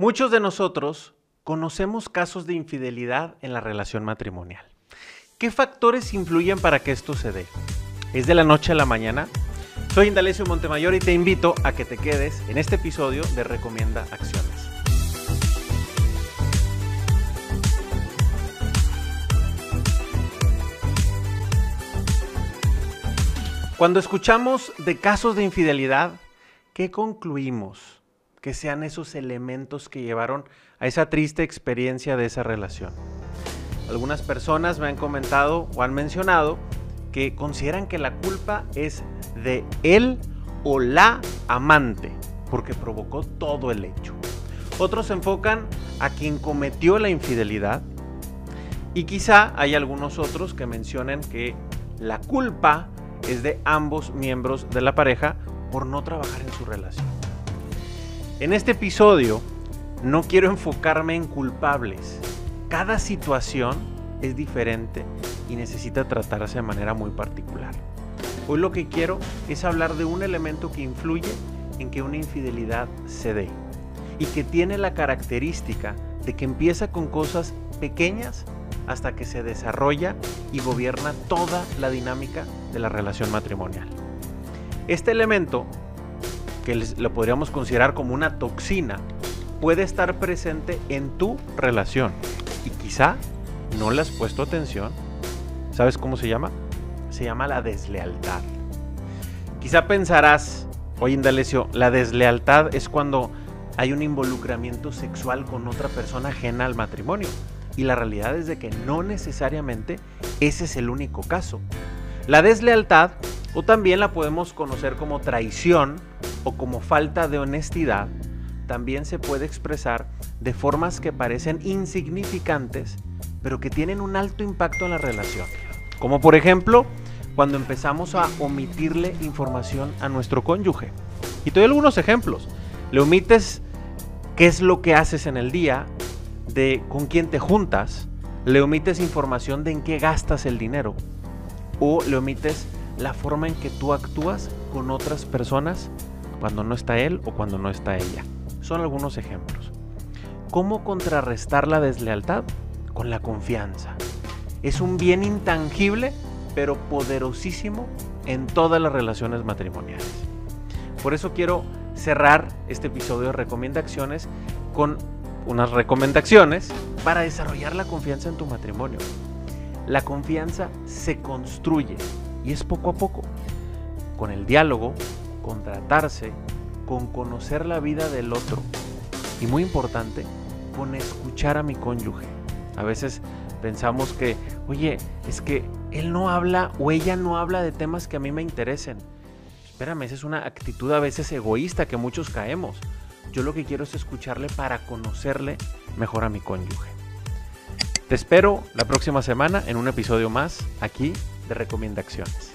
Muchos de nosotros conocemos casos de infidelidad en la relación matrimonial. ¿Qué factores influyen para que esto se dé? ¿Es de la noche a la mañana? Soy Indalecio Montemayor y te invito a que te quedes en este episodio de Recomienda Acciones. Cuando escuchamos de casos de infidelidad, ¿qué concluimos? Que sean esos elementos que llevaron a esa triste experiencia de esa relación. Algunas personas me han comentado o han mencionado que consideran que la culpa es de él o la amante, porque provocó todo el hecho. Otros enfocan a quien cometió la infidelidad y quizá hay algunos otros que mencionen que la culpa es de ambos miembros de la pareja por no trabajar en su relación. En este episodio no quiero enfocarme en culpables. Cada situación es diferente y necesita tratarse de manera muy particular. Hoy lo que quiero es hablar de un elemento que influye en que una infidelidad se dé y que tiene la característica de que empieza con cosas pequeñas hasta que se desarrolla y gobierna toda la dinámica de la relación matrimonial. Este elemento que lo podríamos considerar como una toxina, puede estar presente en tu relación y quizá no le has puesto atención. ¿Sabes cómo se llama? Se llama la deslealtad. Quizá pensarás, oye Indalecio, la deslealtad es cuando hay un involucramiento sexual con otra persona ajena al matrimonio. Y la realidad es de que no necesariamente ese es el único caso. La deslealtad, o también la podemos conocer como traición, o como falta de honestidad también se puede expresar de formas que parecen insignificantes, pero que tienen un alto impacto en la relación. Como por ejemplo, cuando empezamos a omitirle información a nuestro cónyuge. Y te doy algunos ejemplos. Le omites qué es lo que haces en el día, de con quién te juntas, le omites información de en qué gastas el dinero, o le omites la forma en que tú actúas con otras personas cuando no está él o cuando no está ella. Son algunos ejemplos. ¿Cómo contrarrestar la deslealtad? Con la confianza. Es un bien intangible, pero poderosísimo en todas las relaciones matrimoniales. Por eso quiero cerrar este episodio de Recomienda Acciones con unas recomendaciones para desarrollar la confianza en tu matrimonio. La confianza se construye y es poco a poco, con el diálogo, con tratarse, con conocer la vida del otro y muy importante, con escuchar a mi cónyuge. A veces pensamos que, oye, es que él no habla o ella no habla de temas que a mí me interesen. Espérame, esa es una actitud a veces egoísta que muchos caemos. Yo lo que quiero es escucharle para conocerle mejor a mi cónyuge. Te espero la próxima semana en un episodio más aquí de Recomienda Acciones.